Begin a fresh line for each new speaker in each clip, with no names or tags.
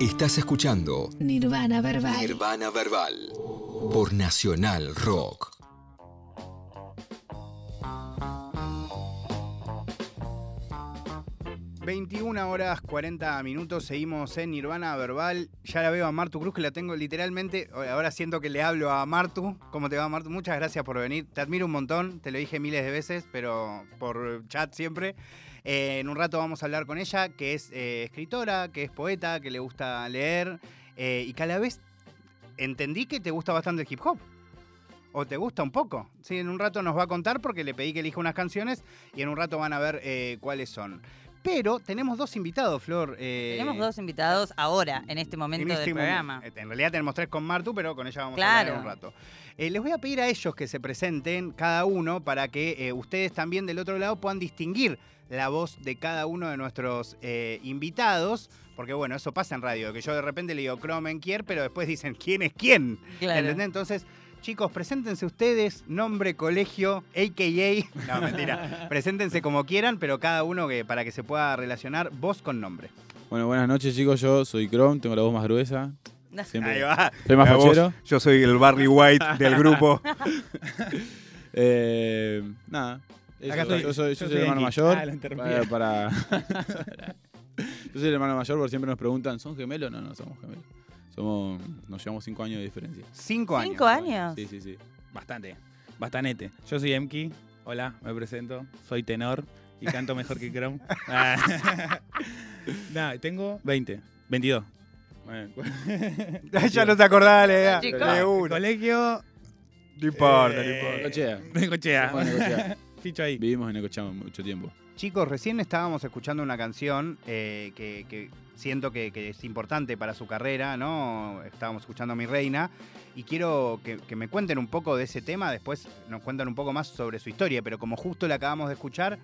Estás escuchando
Nirvana Verbal.
Nirvana Verbal por Nacional Rock.
21 horas 40 minutos, seguimos en Nirvana Verbal. Ya la veo a Martu Cruz, que la tengo literalmente. Ahora siento que le hablo a Martu. ¿Cómo te va, Martu? Muchas gracias por venir. Te admiro un montón, te lo dije miles de veces, pero por chat siempre. Eh, en un rato vamos a hablar con ella, que es eh, escritora, que es poeta, que le gusta leer eh, y que a la vez entendí que te gusta bastante el hip hop. ¿O te gusta un poco? Sí, en un rato nos va a contar porque le pedí que elija unas canciones y en un rato van a ver cuáles son. Pero tenemos dos invitados, Flor.
tenemos dos invitados ahora, en este momento
en este
del programa.
En realidad tenemos tres con Martu, pero con ella vamos a hablar en un rato. les voy a pedir a ellos que se presenten cada uno para que ustedes también del otro lado puedan distinguir la voz de cada uno de nuestros eh, invitados. Porque bueno, eso pasa en radio, que yo de repente le digo Cromenkier, pero después dicen quién es quién. ¿Entendés? Entonces, chicos, preséntense ustedes, nombre, colegio, AKA. No, mentira. preséntense como quieran, pero cada uno que, para que se pueda relacionar voz con nombre.
Bueno, buenas noches, chicos. Yo soy Chrome, tengo la voz más gruesa.
Ahí va.
Soy más fachero.
Yo soy el Barry White del grupo.
eh, nada, yo, soy, el hermano mayor. Ah, para, yo soy el hermano mayor, porque siempre nos preguntan, ¿son gemelos? No, no somos gemelos. Somos, nos llevamos cinco años de diferencia.
¿Cinco años?
¿Cinco años?
Sí, sí, sí.
Bastante. Bastanete. Yo soy Emki. Hola, me presento. Soy tenor y canto mejor que Chrome. Nada, tengo 20. 22.
ya no te acordás
de, de Colegio.
No importa, no importa.
Vivimos en Necochea mucho tiempo.
Chicos, recién estábamos escuchando una canción eh, que, siento que, es importante para su carrera, ¿no? Estábamos escuchando a Mi Reina y quiero que, me cuenten un poco de ese tema, después nos cuentan un poco más sobre su historia, pero como justo la acabamos de escuchar,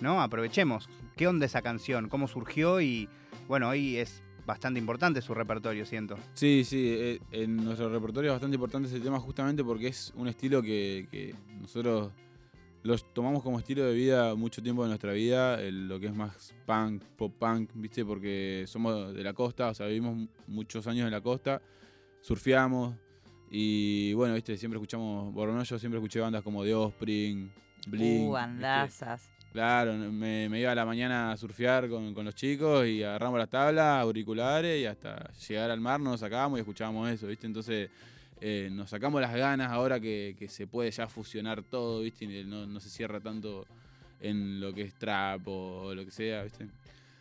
¿no? Aprovechemos. ¿Qué onda esa canción? ¿Cómo surgió? Y bueno, hoy es bastante importante su repertorio, siento.
Sí, sí, eh, en nuestro repertorio es bastante importante ese tema justamente porque es un estilo que nosotros los tomamos como estilo de vida mucho tiempo de nuestra vida, lo que es más punk, pop punk, ¿viste? Porque somos de la costa, o sea, vivimos muchos años en la costa, surfeamos y bueno, ¿viste? Siempre escuchamos, por yo siempre escuché bandas como The Offspring, Blink.
Uh, bandazas.
Claro, me, iba a la mañana a surfear con, con, los chicos y agarramos las tablas, auriculares y hasta llegar al mar nos sacábamos y escuchábamos eso, ¿viste? Entonces eh, nos sacamos las ganas ahora que, se puede ya fusionar todo, ¿viste? no, se cierra tanto en lo que es trap o lo que sea, ¿viste?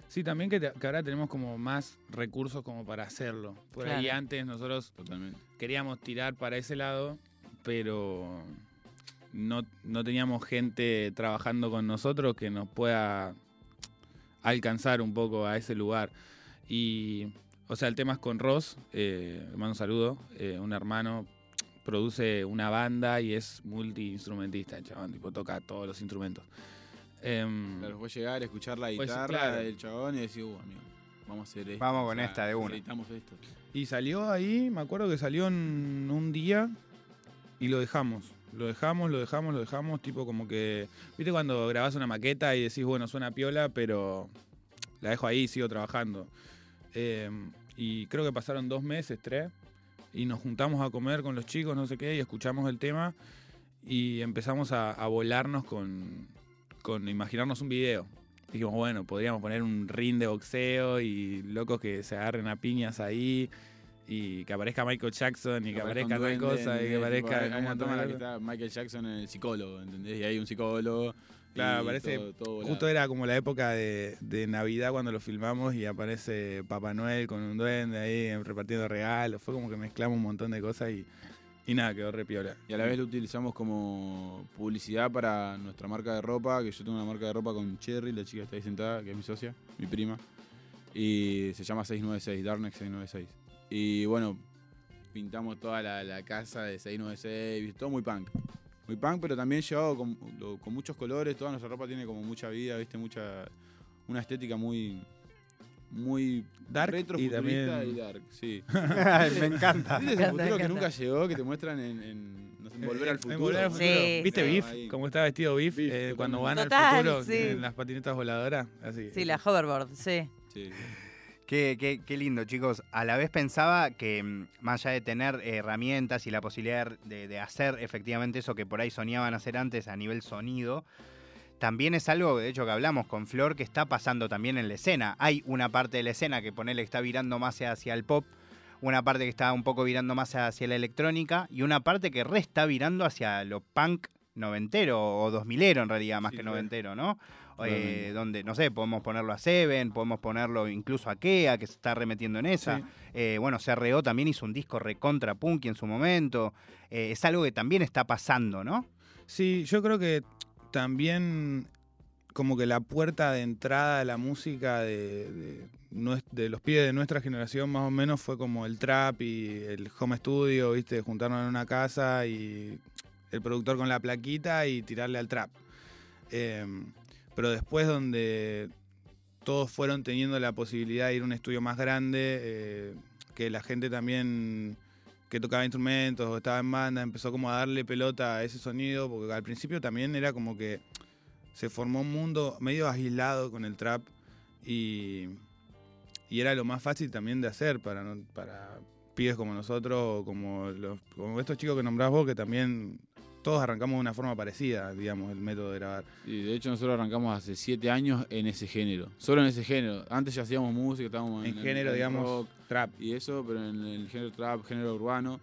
Sí, también que, ahora tenemos como más recursos como para hacerlo. Por ahí antes nosotros queríamos tirar para ese lado, pero no, no teníamos gente trabajando con nosotros que nos pueda alcanzar un poco a ese lugar. Y o sea, el tema es con Ross, eh, mando un saludo, eh, un hermano, produce una banda y es multiinstrumentista, el chabón, tipo toca todos los instrumentos.
Eh, claro, fue llegar, escuchar la guitarra del chabón y decir, uh, amigo, vamos a hacer esto.
Vamos con esta de una.
Esto.
Y salió ahí, me acuerdo que salió en un día y lo dejamos. Lo dejamos, lo dejamos, lo dejamos, tipo como que, viste cuando grabás una maqueta y decís, bueno, suena piola, pero la dejo ahí y sigo trabajando. Em, y creo que pasaron dos meses, tres, y nos juntamos a comer con los chicos, no sé qué, y escuchamos el tema y empezamos a, volarnos con, con imaginarnos un video. Dijimos, bueno, podríamos poner un ring de boxeo y locos que se agarren a piñas ahí y que aparezca Michael Jackson y que aparezca tal cosa y que aparezca...
Michael Jackson en el psicólogo, ¿entendés? Y hay un psicólogo
Claro, parece. justo era como la época de, Navidad cuando lo filmamos y aparece Papá Noel con un duende ahí repartiendo regalos. Fue como que mezclamos un montón de cosas y, y nada, quedó re piola.
Y a la vez lo utilizamos como publicidad para nuestra marca de ropa, que yo tengo una marca de ropa con Cherry, la chica está ahí sentada, que es mi socia, mi prima. Y se llama 696, Darnex 696. Y bueno, pintamos toda la, la casa de 696, todo muy punk muy punk, pero también llevado con, muchos colores. Toda nuestra ropa tiene como mucha vida, ¿viste? Mucha. Una estética muy. Muy
dark
retro
y también
y dark, sí.
me encanta.
¿Viste ese futuro que nunca llegó, que te muestran en, Volver al Futuro?
Sí, ¿Viste Biff? Cómo está vestido Biff, eh, cuando van al futuro en las patinetas voladoras. Así.
Sí, la hoverboard, sí.
sí.
Qué, qué- qué lindo, chicos. A la vez pensaba que mm, más allá de tener herramientas y la posibilidad de, hacer efectivamente eso que por ahí soñaban hacer antes a nivel sonido, también es algo, de hecho, que hablamos con Flor, que está pasando también en la escena. Hay una parte de la escena que ponele está virando más hacia el pop, una parte que está un poco virando más hacia la electrónica y una parte que re está virando hacia lo punk noventero o dos milero en realidad, más
Sí,
que noventero, ¿no? Eh, donde, no sé, podemos ponerlo a Seven, podemos ponerlo incluso a Kea, que se está remetiendo en esa.
Sí.
Eh, bueno, CRO también hizo un disco recontra punky en su momento. Eh, es algo que también está pasando, ¿no?
Sí, yo creo que también como que la puerta de entrada a la música de, de de los pibes de nuestra generación más o menos fue como el trap y el home studio, viste, juntarnos en una casa y el productor con la plaquita y tirarle al trap. Em, pero después donde todos fueron teniendo la posibilidad de ir a un estudio más grande, eh, que la gente también que tocaba instrumentos o estaba en banda empezó como a darle pelota a ese sonido, porque al principio también era como que se formó un mundo medio aislado con el trap y, y era lo más fácil también de hacer para, para pibes como nosotros o como, los, como estos chicos que nombrás vos, que también todos arrancamos de una forma parecida, digamos, el método de grabar.
Y de hecho nosotros arrancamos hace siete años en ese género. Solo en ese género. Antes ya hacíamos música, estábamos
En
el-
género,
el
digamos,
rock
trap.
y eso, pero en el género trap, género urbano,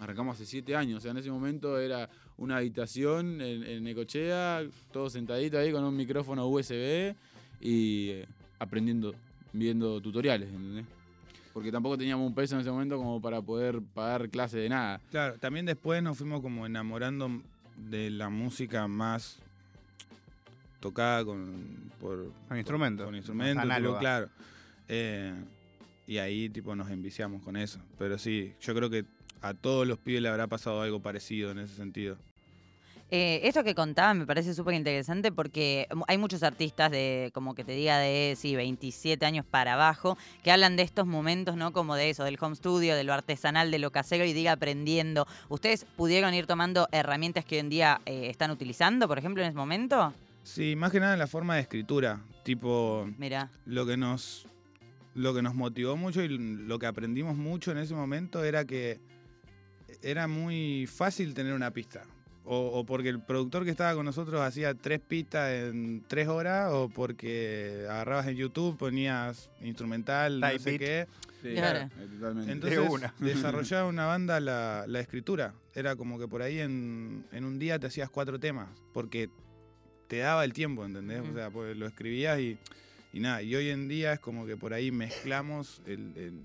arrancamos hace siete años. O sea, en ese momento era una habitación en, en Necochea, todos sentaditos ahí con un micrófono USB y eh, aprendiendo, viendo tutoriales, ¿entendés? Porque tampoco teníamos un peso en ese momento como para poder pagar clase de nada.
Claro, también después nos fuimos como enamorando de la música más tocada con, por,
Con instrumentos.
con instrumentos, tipo, claro. Eh, y ahí tipo nos enviciamos con eso. Pero sí, yo creo que a todos los pibes le habrá pasado algo parecido en ese sentido.
Eh, esto que contaba me parece súper interesante porque hay muchos artistas de, como que te diga, de sí, 27 años para abajo, que hablan de estos momentos, ¿no? Como de eso, del home studio, de lo artesanal, de lo casero y diga aprendiendo. ¿Ustedes pudieron ir tomando herramientas que hoy en día eh, están utilizando, por ejemplo, en ese momento?
Sí, más que nada en la forma de escritura. Tipo,
Mira,
lo que nos lo que nos motivó mucho y lo que aprendimos mucho en ese momento era que era muy fácil tener una pista. O, o porque el productor que estaba con nosotros hacía tres pistas en tres horas, o porque agarrabas en YouTube, ponías instrumental, no
Type
sé
beat.
qué.
Sí,
Claro.
eh, totalmente.
Entonces
una.
desarrollaba una banda la, la escritura. Era como que por ahí en, en un día te hacías cuatro temas, porque te daba el tiempo, ¿entendés? O sea, pues lo escribías y, y nada. Y hoy en día es como que por ahí mezclamos el, el,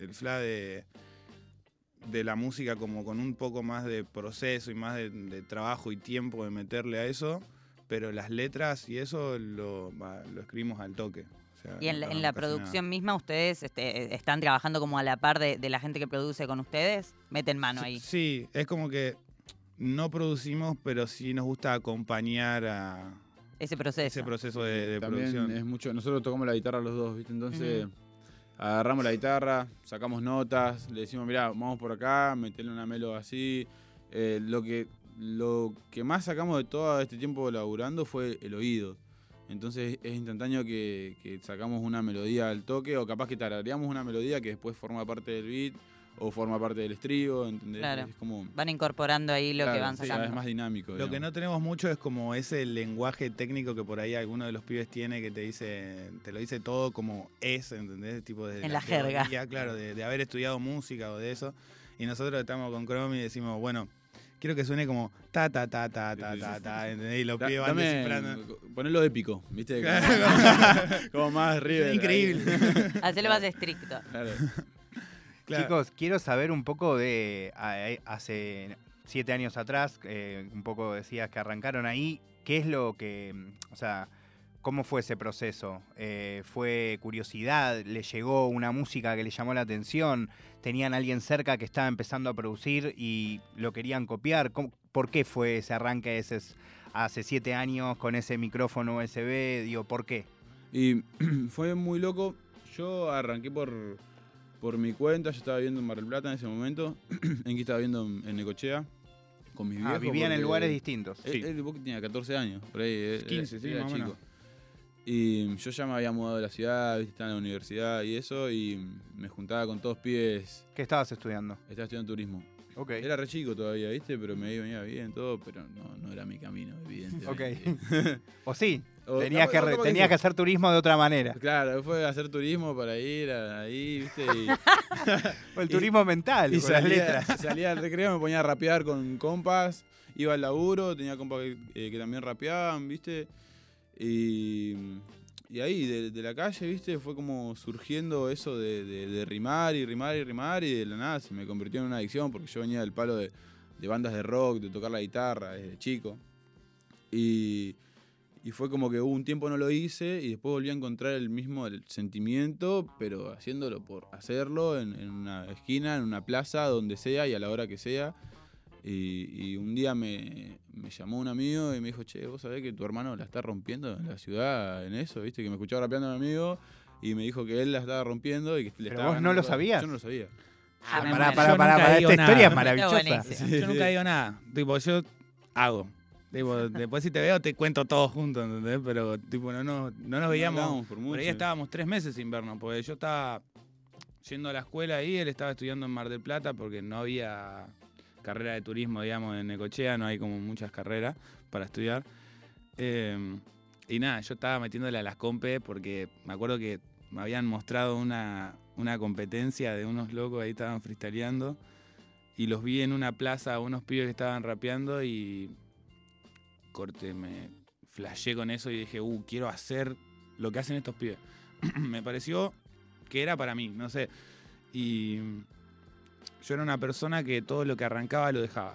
el fla de, de la música como con un poco más de proceso y más de, de trabajo y tiempo de meterle a eso, pero las letras y eso lo, escribimos al toque. O sea,
y en
no
la, en
tardamos
la
casi nada.
producción misma, ¿ustedes este, están trabajando como a la par de, de la gente que produce con ustedes? Meten mano ahí.
Sí, es como que no producimos, pero sí nos gusta acompañar a
Ese proceso.
ese proceso de, de
También
producción.
es mucho. Nosotros tocamos la guitarra los dos, ¿viste? Entonces agarramos la guitarra, sacamos notas, le decimos, mira, vamos por acá, meterle una melo así. Eh, lo que lo que más sacamos de todo este tiempo laburando fue el oído. Entonces es instantáneo que, que sacamos una melodía al toque o capaz que tarareamos una melodía que después forma parte del beat o forma parte del estribo, ¿entendés?
Claro.
Es como...
Van incorporando ahí lo que van
sí,
sacando.
Es más dinámico.
Lo que no tenemos mucho es como ese lenguaje técnico que por ahí alguno de los pibes tiene que te dice, te lo dice todo como es, ¿entendés? Tipo de
En la jerga.
teoría, claro, de, de haber estudiado música o de eso. Y nosotros estamos con Chrome y decimos, bueno, quiero que suene como ta ta ta ta ta ta ta, ¿entendés? Y los
Da-
pibes van descifrando.
Ponelo épico, ¿viste? Como, más River.
Increíble.
Hacelo más estricto.
Claro.
Claro.
Chicos, quiero saber un poco de a- a- hace siete años atrás, eh, un poco decías que arrancaron ahí, ¿qué es lo que, o sea, cómo fue ese proceso? Eh, ¿Fue curiosidad? ¿Le llegó una música que le llamó la atención? ¿Tenían alguien cerca que estaba empezando a producir y lo querían copiar? ¿Cómo- ¿Por qué fue ese arranque ese, hace siete años con ese micrófono USB? Digo, ¿por qué?
Y fue muy loco. Yo arranqué por, por mi cuenta. Yo estaba viviendo en Mar del Plata en ese momento. Enki estaba viviendo en, en Necochea con mis
Ah,
viejos.
vivían en
porque
lugares distintos.
Él, él vos que tenía 14 años, por ahí. eh,
15,
era-
sí,
era
más o menos.
Y yo ya me había mudado de la ciudad, ¿viste? estaba en la universidad y eso, y me juntaba con todos pibes.
¿Qué estabas estudiando?
Estaba estudiando turismo. Era re chico todavía, ¿viste? Pero me venía bien todo, pero no, no era mi camino, evidentemente.
Ok. ¿O sí?
O
Tenías,
capaz-
que,
o
re-
capaz que
hacer turismo de otra manera.
Claro, fue hacer turismo para ir a- ahí, ¿viste? Y,
O el
Y-
turismo mental,
y
con las
salía,
letras.
salía al recreo, me ponía a rapear con compas, iba al laburo, tenía compas que, eh, que también rapeaban, ¿viste? Y, y ahí, de, la calle, ¿viste? Fue como surgiendo eso de, de- de rimar y rimar y rimar y de la nada se me convirtió en una adicción porque yo venía del palo de, de bandas de rock, de tocar la guitarra desde chico. Y, y fue como que hubo un tiempo no lo hice y después volví a encontrar el mismo el sentimiento, pero haciéndolo por hacerlo en, en una esquina, en una plaza, donde sea y a la hora que sea. Y, y un día me, me llamó un amigo y me dijo, che, vos sabés que tu hermano la está rompiendo en la ciudad en eso, viste, que me escuchaba rapeando a mi amigo y me dijo que él la estaba rompiendo y que le
Pero
estaba
vos no lo sabías.
Yo no lo sabía.
Ah, me
Pará, pará, pará, Esta historia es maravillosa.
buenísimo.
Yo nunca digo nada. Tipo, yo hago. Tipo, después si te veo te cuento todo junto, ¿entendés? Pero tipo, no, no, no nos veíamos.
por
Por
mucho.
ahí estábamos tres meses sin vernos, porque yo estaba yendo a la escuela ahí, él estaba estudiando en Mar del Plata porque no había carrera de turismo, digamos, en Necochea, no hay como muchas carreras para estudiar. Eh, y nada, yo estaba metiéndole a las compes porque me acuerdo que me habían mostrado una, una competencia de unos locos ahí estaban freestyleando y los vi en una plaza unos pibes que estaban rapeando y corte, me flashé con eso y dije, uh, quiero hacer lo que hacen estos pibes. me pareció que era para mí, no sé. Y yo era una persona que todo lo que arrancaba lo dejaba.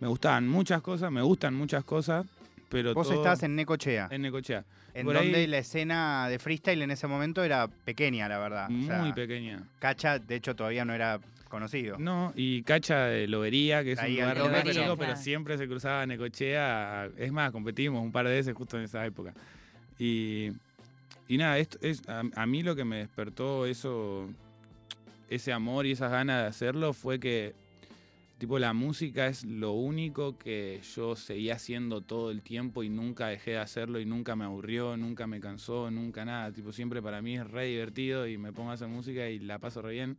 Me gustaban muchas cosas, me gustan muchas cosas, pero
Vos
todo
estás en Necochea,
en Necochea.
en
por
donde
ahí-
la escena de freestyle en ese momento era pequeña, la verdad. O sea,
Muy pequeña.
Cacha, de hecho, todavía no era conocido.
No, y Cacha de Lobería, que es
Ahí
un lugar
Lobería, claro.
pero siempre se cruzaba Necochea. Es más, competimos un par de veces justo en esa época. Y, y nada, esto es, a, a mí lo que me despertó eso, ese amor y esas ganas de hacerlo fue que, tipo, la música es lo único que yo seguía haciendo todo el tiempo y nunca dejé de hacerlo y nunca me aburrió, nunca me cansó, nunca nada. Tipo, siempre para mí es re divertido y me pongo a hacer música y la paso re bien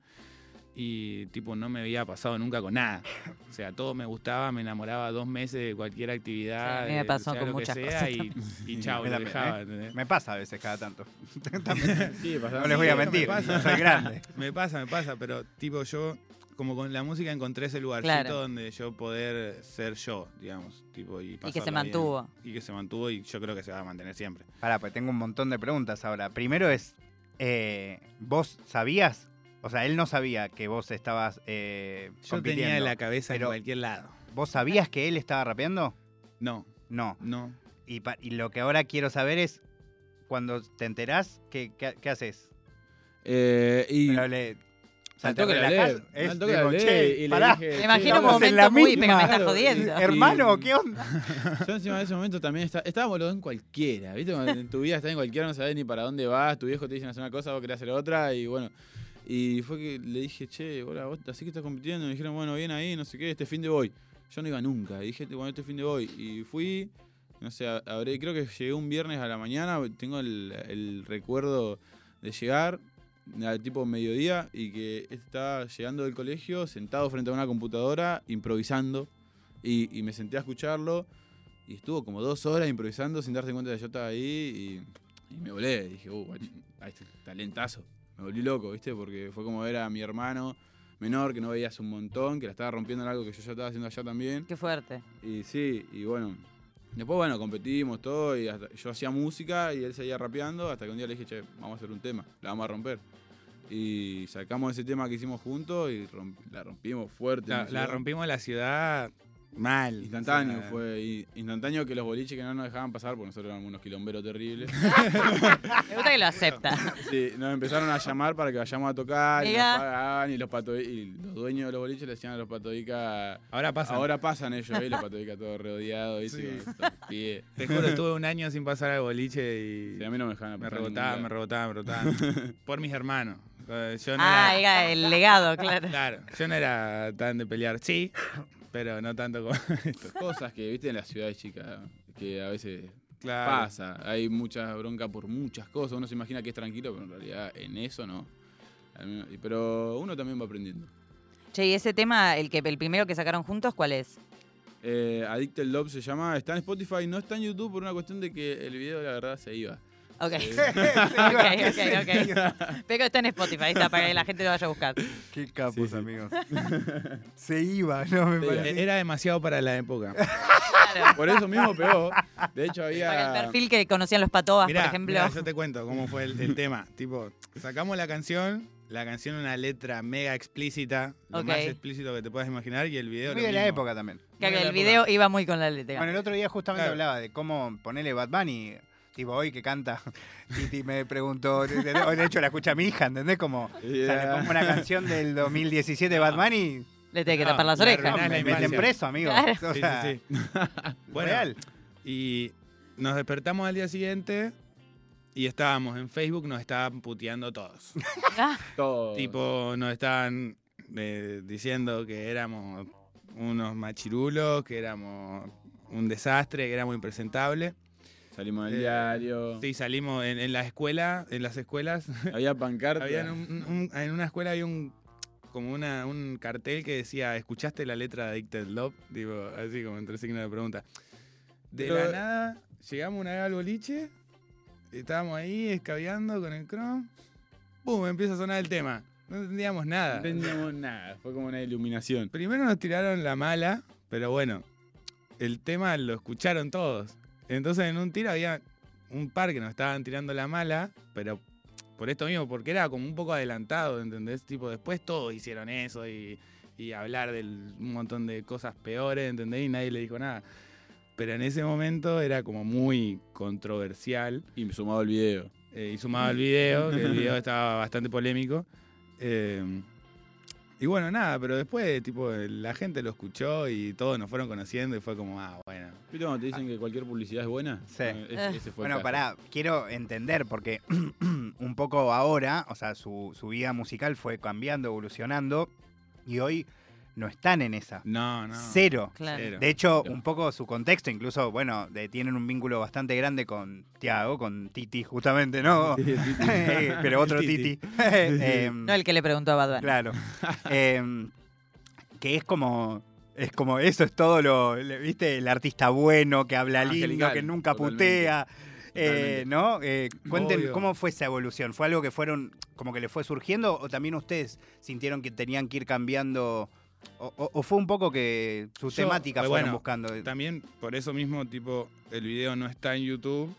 y tipo no me había pasado nunca con nada. O sea, todo me gustaba, me enamoraba dos meses de cualquier actividad.
Sí, a mí me pasó
sea
con muchas
sea,
cosas
y, y chao,
Me
lo
la-
dejaba.
me-
¿entendés?
Me pasa a veces cada tanto.
Sí,
No les voy a
Sí, me
mentir,
pasa.
soy grande.
Me pasa, me pasa, pero tipo yo, como con la música encontré ese lugarcito
Claro.
donde yo poder ser yo, digamos. Tipo, y,
Y que se
bien.
mantuvo.
Y que se mantuvo y yo creo que se va a mantener siempre.
Pará, pues tengo un montón de preguntas ahora. Primero es, eh, ¿vos sabías? O sea, él no sabía que vos estabas eh,
Yo tenía la cabeza en cualquier lado.
¿Vos sabías que él estaba rapeando?
No,
No.
no.
Y, lo que ahora quiero saber es, cuando te enterás, ¿qué, qué, qué haces?
Eh, y
Pero le- o sea,
al
¿te
toque la
relajás?
leí,
Es
al toque la
tipo,
leí
"Che,
y le
pará,
dije,
Me
"Che,
imagino un momento muy,
misma".
pero me estás jodiendo.
y-
Hermano, ¿qué onda?
Yo encima de ese momento también está- estábamos los dos en cualquiera, ¿viste? Cuando en tu vida estás en cualquiera, no sabes ni para dónde vas, tu viejo te dice hacer una cosa, vos querés hacer otra, y bueno. Y fue que le dije, che, hola, vos así que estás compitiendo, me dijeron, bueno, bien ahí, no sé qué, este fin de voy. Yo no iba nunca, y dije, bueno, este fin de voy. Y fui, no sé, habré, creo que llegué un viernes a la mañana, tengo el, recuerdo de llegar al tipo mediodía y que estaba llegando del colegio, sentado frente a una computadora, improvisando, y, me senté a escucharlo. Y estuvo como dos horas improvisando sin darse cuenta de que yo estaba ahí y, me volé. Dije, uh, está, talentazo. Me volví loco, ¿viste? Porque fue como ver a mi hermano menor que no veía hace un montón, que la estaba rompiendo en algo que yo ya estaba haciendo allá también.
Qué fuerte.
Y sí, y bueno. Después, bueno, competimos todo y hasta- yo hacía música y él seguía rapeando hasta que un día le dije, che, vamos a hacer un tema, la vamos a romper. Y sacamos ese tema que hicimos juntos y romp- la rompimos fuerte. en
La, la rompimos la ciudad mal.
Instantáneo
O sea,
fue, instantáneo que los boliches que no nos dejaban pasar, porque nosotros éramos unos quilomberos terribles.
Me gusta que lo acepta.
Sí, nos empezaron a llamar para que vayamos a tocar, y nos pagaban, y los, pato- y los dueños de los boliches le decían a los patodicas,
Ahora pasa.
ahora pasan ellos, ¿eh? y los patodicas todos rodeados, ¿viste?
Sí. Te juro, estuve un año sin pasar al boliche y
Sí, a mí no me dejaban
me
pasar ningún
rebotaban, me rebotaban, me rebotaban. Por mis hermanos. Eh, Yo no
Ah,
era,
era el legado, claro.
claro, yo no era tan de pelear. Sí, pero no tanto como esto.
Cosas que, viste, en las ciudades chicas, que a veces
Claro.
pasa. Hay mucha bronca por muchas cosas. Uno se imagina que es tranquilo, pero en realidad en eso no. Pero uno también va aprendiendo.
Che, y ese tema, el que el primero que sacaron juntos, ¿cuál es?
Eh, Addicted Love se llama, está en Spotify, no está en YouTube por una cuestión de que el video, la verdad, se iba.
Ok.
Sí.
ok, ok, ok. Pero está en Spotify, está, para que la gente lo vaya a buscar.
Qué capos,
Sí,
amigos. Se iba, ¿no? Me parece.
Era demasiado para la época.
Claro.
Por eso mismo pegó. De hecho, había.
Para el perfil que conocían los patobas,
Mirá,
por ejemplo.
mirá, yo te cuento cómo fue el, el tema. Tipo, sacamos la canción, la canción una letra mega explícita, lo más explícito que te puedas imaginar, y el video
Muy
lo
de la época también.
La
el
época.
video iba muy con la letra.
Bueno, el otro día justamente
Claro.
hablaba de cómo ponerle Bad Bunny. Tipo, hoy que canta, Titi me preguntó, de hecho la escucha mi hija, ¿entendés? Como, o sea, le
Yeah.
pongo una canción del 2017 de Bad Bunny,
Le tiene que
No,
tapar las orejas.
la
me meten preso, amigo.
Claro.
O
Sí,
sea,
sí, sí. Bueno,
real.
y nos despertamos al día siguiente y estábamos en Facebook, nos estaban puteando todos.
Ah,
Todo.
tipo, nos estaban eh, diciendo que éramos unos machirulos, que éramos un desastre, que éramos impresentables.
Salimos del
Eh,
diario.
Sí, salimos en, en la escuela, en las escuelas.
Había pancarta.
había un- un- un- en una escuela había un como una, un cartel que decía, ¿escuchaste la letra de Addicted Love? Digo, así como entre signos de pregunta. De
Pero-
la nada, llegamos una vez al boliche, estábamos ahí escabeando con el Chrome, ¡pum! empieza a sonar el tema. No entendíamos
No
nada.
entendíamos nada. Fue como una iluminación.
Primero nos tiraron la mala, pero bueno, el tema lo escucharon todos. Entonces en un tiro había un par que nos estaban tirando la mala, pero por esto mismo, porque era como un poco adelantado, ¿entendés? Tipo, después todos hicieron eso y, y hablar de un montón de cosas peores, ¿entendés? Y nadie le dijo nada. Pero en ese momento era como muy controversial.
Y sumado el video.
Eh, y sumado al video, que el video estaba bastante polémico. Eh, y bueno, nada, pero después, tipo, la gente lo escuchó y todos nos fueron conociendo y fue como, ah, bueno.
¿Viste cuando te dicen que cualquier publicidad es buena?
Sí.
Bueno, ese, ese fue el
Bueno,
caso.
pará, quiero entender, porque un poco ahora, o sea, su, su vida musical fue cambiando, evolucionando, y hoy no están en esa.
No, no.
Cero.
claro.
Cero.
De hecho,
Cero.
un poco su contexto, incluso, bueno, de- tienen un vínculo bastante grande con Tiago, con Titi, justamente, ¿no?
Sí, sí, sí.
Pero otro Titi.
Titi.
Em,
No el que le preguntó a Bad Bunny.
Claro. Em, que es como. Es como eso, es todo lo. ¿Viste? El artista bueno, que habla lindo, que nunca putea. eh. ¿No? Eh, cuenten
Obvio.
cómo fue esa evolución. ¿Fue algo que fueron. como que le fue surgiendo? ¿O también ustedes sintieron que tenían que ir cambiando? ¿O, o- o fue un poco que sus
Yo,
temáticas
eh,
fueron
bueno,
buscando?
También por eso mismo, tipo, el video no está en YouTube.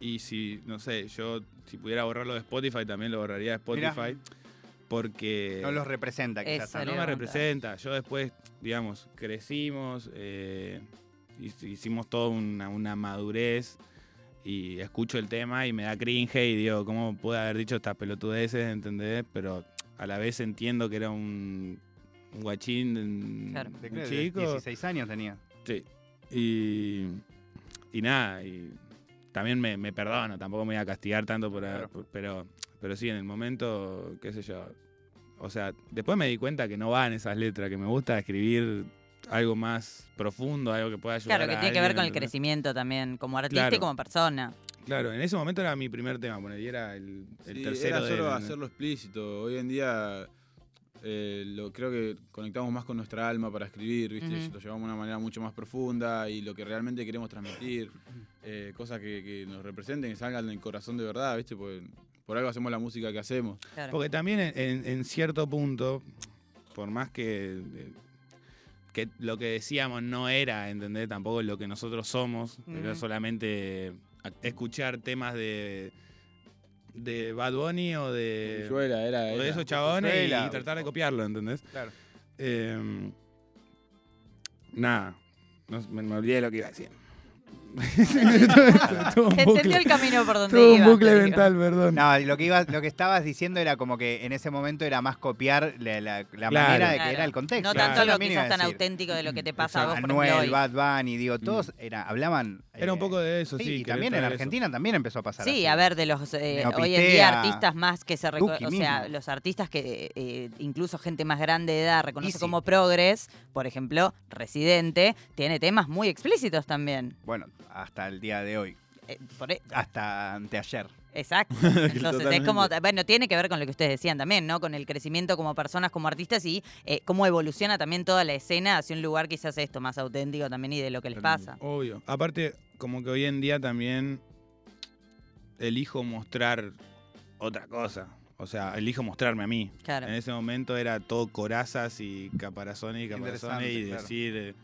Y si, no sé, yo si pudiera borrarlo de Spotify, también lo borraría de
Mirá.
Porque
No los representa, quizás.
Eso
¿no?
me representa. Yo después, digamos, crecimos, eh, hic- hicimos toda una, una madurez y escucho el tema y me da cringe y digo, ¿cómo pude haber dicho estas pelotudeces? ¿Entendés? Pero a la vez entiendo que era un, un guachín,
Claro.
¿De
un?
De
chico.
16 años tenía.
Sí. Y, y nada, y también me, me perdono, tampoco me voy a castigar tanto por,
Claro.
por- pero, pero sí, en el momento, qué sé yo. O sea, después me di cuenta que no van esas letras, que me gusta escribir algo más profundo, algo que pueda ayudar
Claro, que
a
tiene que ver con el crecimiento también, como artista y como persona.
Claro, en ese momento era mi primer tema, poner, y era el, el
Sí,
tercero
era solo
del-
hacerlo explícito. Hoy en día eh, lo, creo que conectamos más con nuestra alma para escribir, ¿viste? Lo llevamos de una manera mucho más profunda y lo que realmente queremos transmitir, eh, cosas que, que nos representen, que salgan del corazón de verdad, ¿viste? Porque por algo hacemos la música que hacemos.
Claro.
Porque también en, cierto punto, por más que, que lo que decíamos no era, ¿entendés? Tampoco lo que nosotros somos, era solamente escuchar temas de, de Bad Bunny o de,
Pilluela, era,
o de esos chabones y, tratar de copiarlo, ¿entendés?
Claro.
Eh, nada, no- me, me olvidé de lo que iba a decir. Un
Se
bucle-
entendió el camino por donde
tuvo un
iba.
bucle
te digo.
mental, perdón.
No, lo que, iba, lo que estabas diciendo era como que en ese momento era más copiar la, la- la
Claro.
manera de que
Claro.
era el contexto.
No
Claro.
tanto lo
iba
quizás tan
decir.
auténtico de lo que te pasa a vos, por ejemplo,
Anuel,
hoy.
Bad Bunny, digo, todos era, hablaban.
Era un
eh,
poco de eso,
sí,
sí.
y
querer
también en
traer eso.
Argentina también empezó a pasar.
Sí,
así.
a ver, de los eh, hoy en día artistas más que se
Duki
reconoce, o sea,
mismo.
los artistas que eh, incluso gente más grande de edad reconoce
Easy.
como progres, por ejemplo, Residente, tiene temas muy explícitos también.
Bueno, hasta el día de hoy.
eh, por e-
Hasta anteayer.
Exacto. Entonces es como, bueno, tiene que ver con lo que ustedes decían también, ¿no? Con el crecimiento como personas, como artistas y eh, cómo evoluciona también toda la escena hacia un lugar quizás esto más auténtico también y de lo que les pasa.
Obvio. Aparte, como que hoy en día también elijo mostrar otra cosa. O sea, elijo mostrarme a mí.
Claro.
En ese momento era todo corazas y caparazones y caparazones y
claro.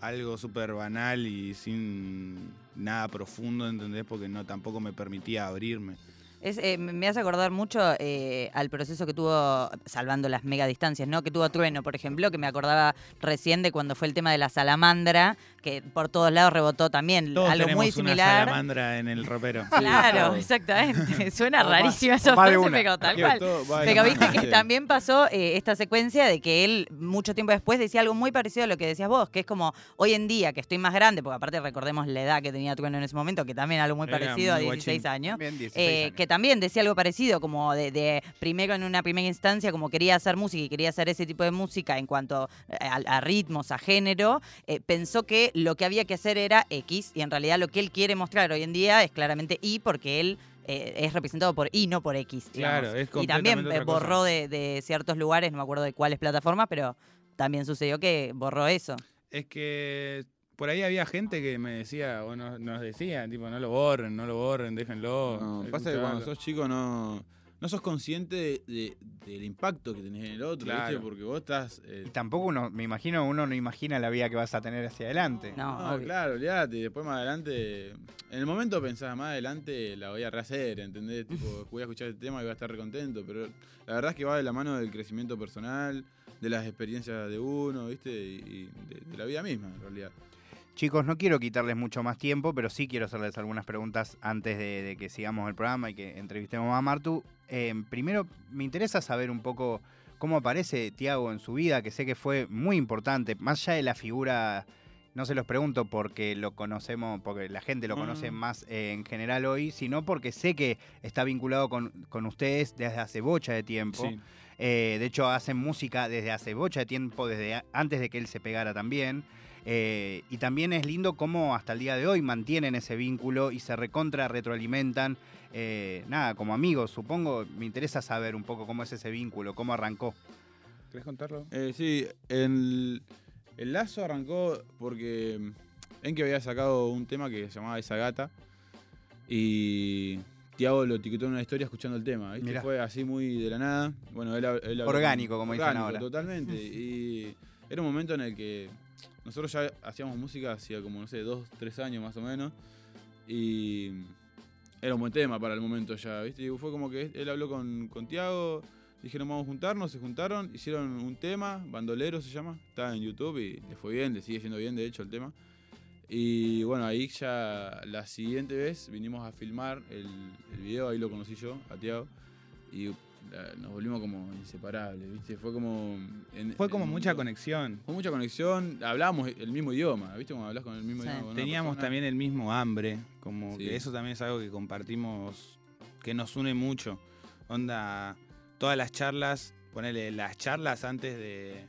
Algo súper banal y sin nada profundo, ¿entendés? Porque no tampoco me permitía abrirme.
Es, eh, me hace acordar mucho eh, al proceso que tuvo, salvando las mega distancias, ¿no? Que tuvo Trueno, por ejemplo, que me acordaba recién de cuando fue el tema de la salamandra, que por todos lados rebotó también
Todos
algo muy
una
similar.
salamandra en el ropero.
Claro, exactamente. Suena rarísimo
o
esa
más de
frase,
una.
pero tal cual.
todo
Pero viste que
sí.
también pasó eh, esta secuencia de que él, mucho tiempo después, decía algo muy parecido a lo que decías vos, que es como hoy en día que estoy más grande, porque aparte recordemos la edad que tenía Trueno en ese momento, que también algo muy
Era
parecido a
muy
16
guachín.
años.
Bien, 16
Eh,
años.
que también decía algo parecido, como de, de primero en una primera instancia, como quería hacer música y quería hacer ese tipo de música en cuanto a, a ritmos, a género, eh, pensó que lo que había que hacer era X y en realidad lo que él quiere mostrar hoy en día es claramente Y porque él eh, es representado por Y, no por X. digamos.
Claro, es
Y también eh,
cosa.
borró de, de ciertos lugares, no me acuerdo de cuáles plataformas, pero también sucedió que borró eso.
Es que por ahí había gente que me decía, o nos, nos decía, tipo, no lo borren, no lo borren, déjenlo.
No, pasa que cuando sos chico no, no sos consciente de- de- del impacto que tenés en el otro,
Claro.
¿viste? Porque vos estás... eh,
Y tampoco uno, me imagino, uno no imagina la vida que vas a tener hacia adelante.
No,
No, claro, olvídate. y Después más adelante. En el momento pensás, más adelante la voy a rehacer, ¿entendés? Tipo, voy a escuchar este tema y voy a estar recontento. Pero la verdad es que va de la mano del crecimiento personal, de las experiencias de uno, ¿viste? Y, y de, de la vida misma, en realidad.
Chicos, no quiero quitarles mucho más tiempo, pero sí quiero hacerles algunas preguntas antes de, de que sigamos el programa y que entrevistemos a Martu. Eh, primero, me interesa saber un poco cómo aparece Tiago en su vida, que sé que fue muy importante, más allá de la figura, no se los pregunto porque lo conocemos, porque la gente lo
No,
conoce
no.
más eh, en general hoy, sino porque sé que está vinculado con, con ustedes desde hace bocha de tiempo.
Sí.
Eh, de hecho, hacen música desde hace bocha de tiempo, desde a- antes de que él se pegara también. Eh, y también es lindo cómo hasta el día de hoy mantienen ese vínculo y se recontra retroalimentan. Eh, nada, como amigos, supongo, me interesa saber un poco cómo es ese vínculo, cómo arrancó.
¿Querés contarlo?
Eh, sí, el, el lazo arrancó porque en que había sacado un tema que se llamaba Esa Gata y Tiago lo etiquetó en una historia escuchando el tema, ¿viste? Fue así muy de la nada. Bueno, él, él
Orgánico, como dicen
orgánico,
ahora.
Totalmente. y era un momento en el que nosotros ya hacíamos música hacía como, no sé, dos, tres años más o menos. Y era un buen tema para el momento ya, ¿viste? Y fue como que él habló con, con Tiago, dijeron vamos a juntarnos, se juntaron, hicieron un tema, Bandolero se llama, está en YouTube y le fue bien, le sigue yendo bien de hecho el tema. Y bueno, ahí ya la siguiente vez vinimos a filmar el, el video, ahí lo conocí yo, a Tiago, y nos volvimos como inseparables, ¿viste? Fue como... en-
Fue como
en-
mucha conexión.
Fue mucha conexión, hablábamos el mismo idioma, ¿viste? Cuando hablas con el mismo
Sí.
idioma.
Teníamos
persona.
también el mismo hambre, como
Sí.
que eso también es algo que compartimos, que nos une mucho. Onda, todas las charlas, ponele las charlas antes de,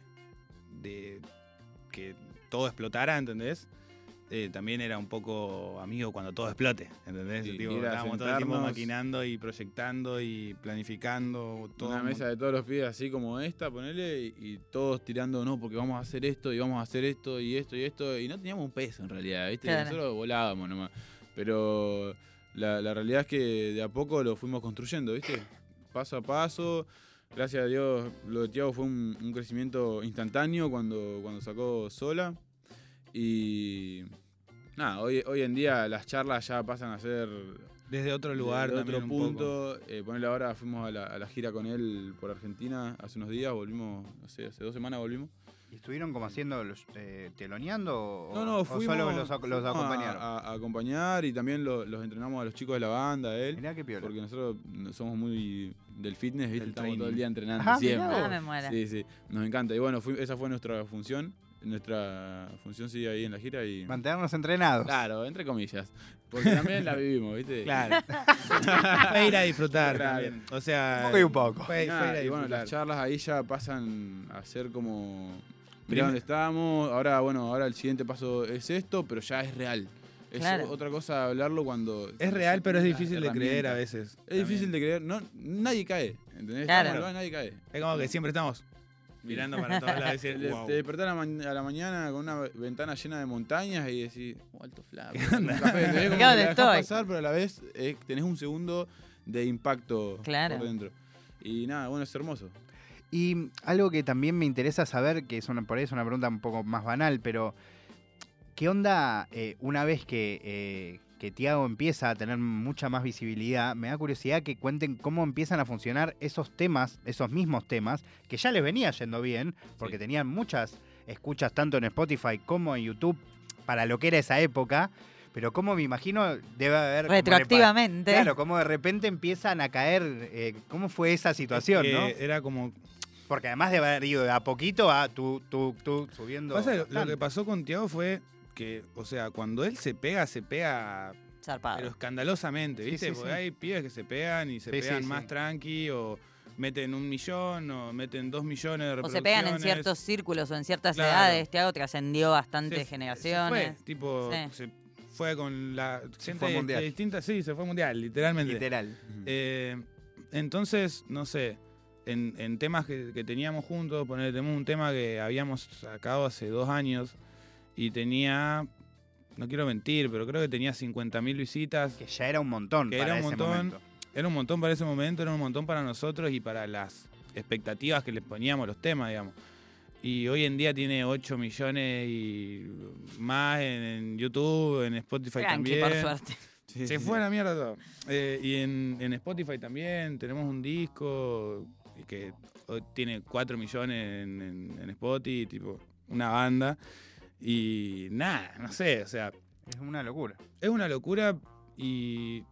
de que todo explotara, ¿entendés? Eh, también era un poco amigo cuando todo explote, ¿entendés?
Sí, a
estábamos todo el tiempo maquinando y proyectando y planificando todo.
una
un
mesa de todos los pibes así como esta, ponele, y, y todos tirando, no, porque vamos a hacer esto, y vamos a hacer esto, y esto, y esto, y no teníamos un peso en realidad, ¿viste?
Claro.
Nosotros volábamos nomás. Pero la, la realidad es que de a poco lo fuimos construyendo, ¿viste? Paso a paso. Gracias a Dios, lo de Tiago fue un, un crecimiento instantáneo cuando, cuando sacó sola. Y nada, hoy, hoy en día las charlas ya pasan a ser
Desde otro lugar
de
también
otro punto. Eh, ponele ahora, fuimos a la, a la gira con él por Argentina hace unos días, volvimos, no sé, hace dos semanas volvimos.
¿Y estuvieron como haciendo, los, eh, teloneando o,
No, no,
o
fuimos,
solo los, acompañaron?
A, a acompañar y también lo- los entrenamos a los chicos de la banda, a él.
Mirá qué piola.
Porque nosotros somos muy del fitness, ¿viste?
Del
Estamos todo el día entrenando
Ah, mirá
siempre.
Ah, me muero.
Sí, sí, nos encanta. Y bueno, fui- esa fue nuestra función. Nuestra función sigue ahí en la gira y.
Mantenernos entrenados.
Claro, entre comillas. Porque también la vivimos, ¿viste?
Claro. fue ir a disfrutar
Claro.
también. O sea.
Un poco y un poco.
Fue, ir a
y bueno, las charlas ahí ya pasan a ser como. Mirá dónde estamos, ahora bueno, ahora el siguiente paso es esto, pero ya es real. Es
Claro.
otra cosa hablarlo cuando...
Es real, pero es difícil de creer a veces.
Es difícil de creer. No, nadie cae. ¿Entendés?
Claro.
Acá, nadie cae.
Es como que siempre estamos mirando para todos lados decir,
Te,
wow.
te despertás a la, a la mañana con una ventana llena de montañas y decís, oh, alto flaco.
¿Qué onda?
un café", ¿entendés? Como
Acá
que
donde
la dejás
estoy.
pasar, pero a la vez eh, tenés un segundo de impacto
Claro.
por dentro. Y nada, bueno, es hermoso.
Y algo que también me interesa saber, que es una, por ahí es una pregunta un poco más banal, pero ¿qué onda eh, una vez que, eh, que Tiago empieza a tener mucha más visibilidad? Me da curiosidad que cuenten cómo empiezan a funcionar esos temas, esos mismos temas, que ya les venía yendo bien, porque
Sí.
tenían muchas escuchas tanto en Spotify como en YouTube para lo que era esa época. Pero como me imagino, debe haber... como
Retroactivamente.
Claro, como de repente empiezan a caer. eh, ¿Cómo fue esa situación,
Que
no?
Era como.
Porque además de haber ido de a poquito a tú, tú, tú, subiendo.
Pasa lo que pasó con Tiago fue que, o sea, cuando él se pega, se pega
Zarpado.
pero escandalosamente, ¿viste?
sí,
Porque
sí.
hay pibes que se pegan y se pegan
sí.
más tranqui o meten un millón o meten dos millones de
O
reproducciones.
se pegan en ciertos círculos o en ciertas
Claro.
edades. Tiago trascendió
Se-
bastantes
se
generaciones.
fue, tipo,
Sí.
se fue con la
Se
gente
fue
de- distintas, sí, se fue mundial, literalmente.
Literal.
Eh, entonces, no sé, en, en temas que, que teníamos juntos, poner, tenemos un tema que habíamos sacado hace dos años y tenía, no quiero mentir, pero creo que tenía 50.000 visitas.
Que ya era un montón
Que
para
era un
ese
montón.
momento.
Era un montón para ese momento, era un montón para nosotros y para las expectativas que les poníamos los temas, digamos. Y hoy en día tiene 8 millones y más en, en YouTube, en Spotify
Tranqui,
también.
por suerte.
Sí,
Se
sí,
fue a
sí.
la mierda todo. Eh, y en, en Spotify también tenemos un disco que hoy tiene 4 millones en, en- en Spotify, tipo una banda. Y nada, no sé, o sea,
Es una locura.
es una locura y,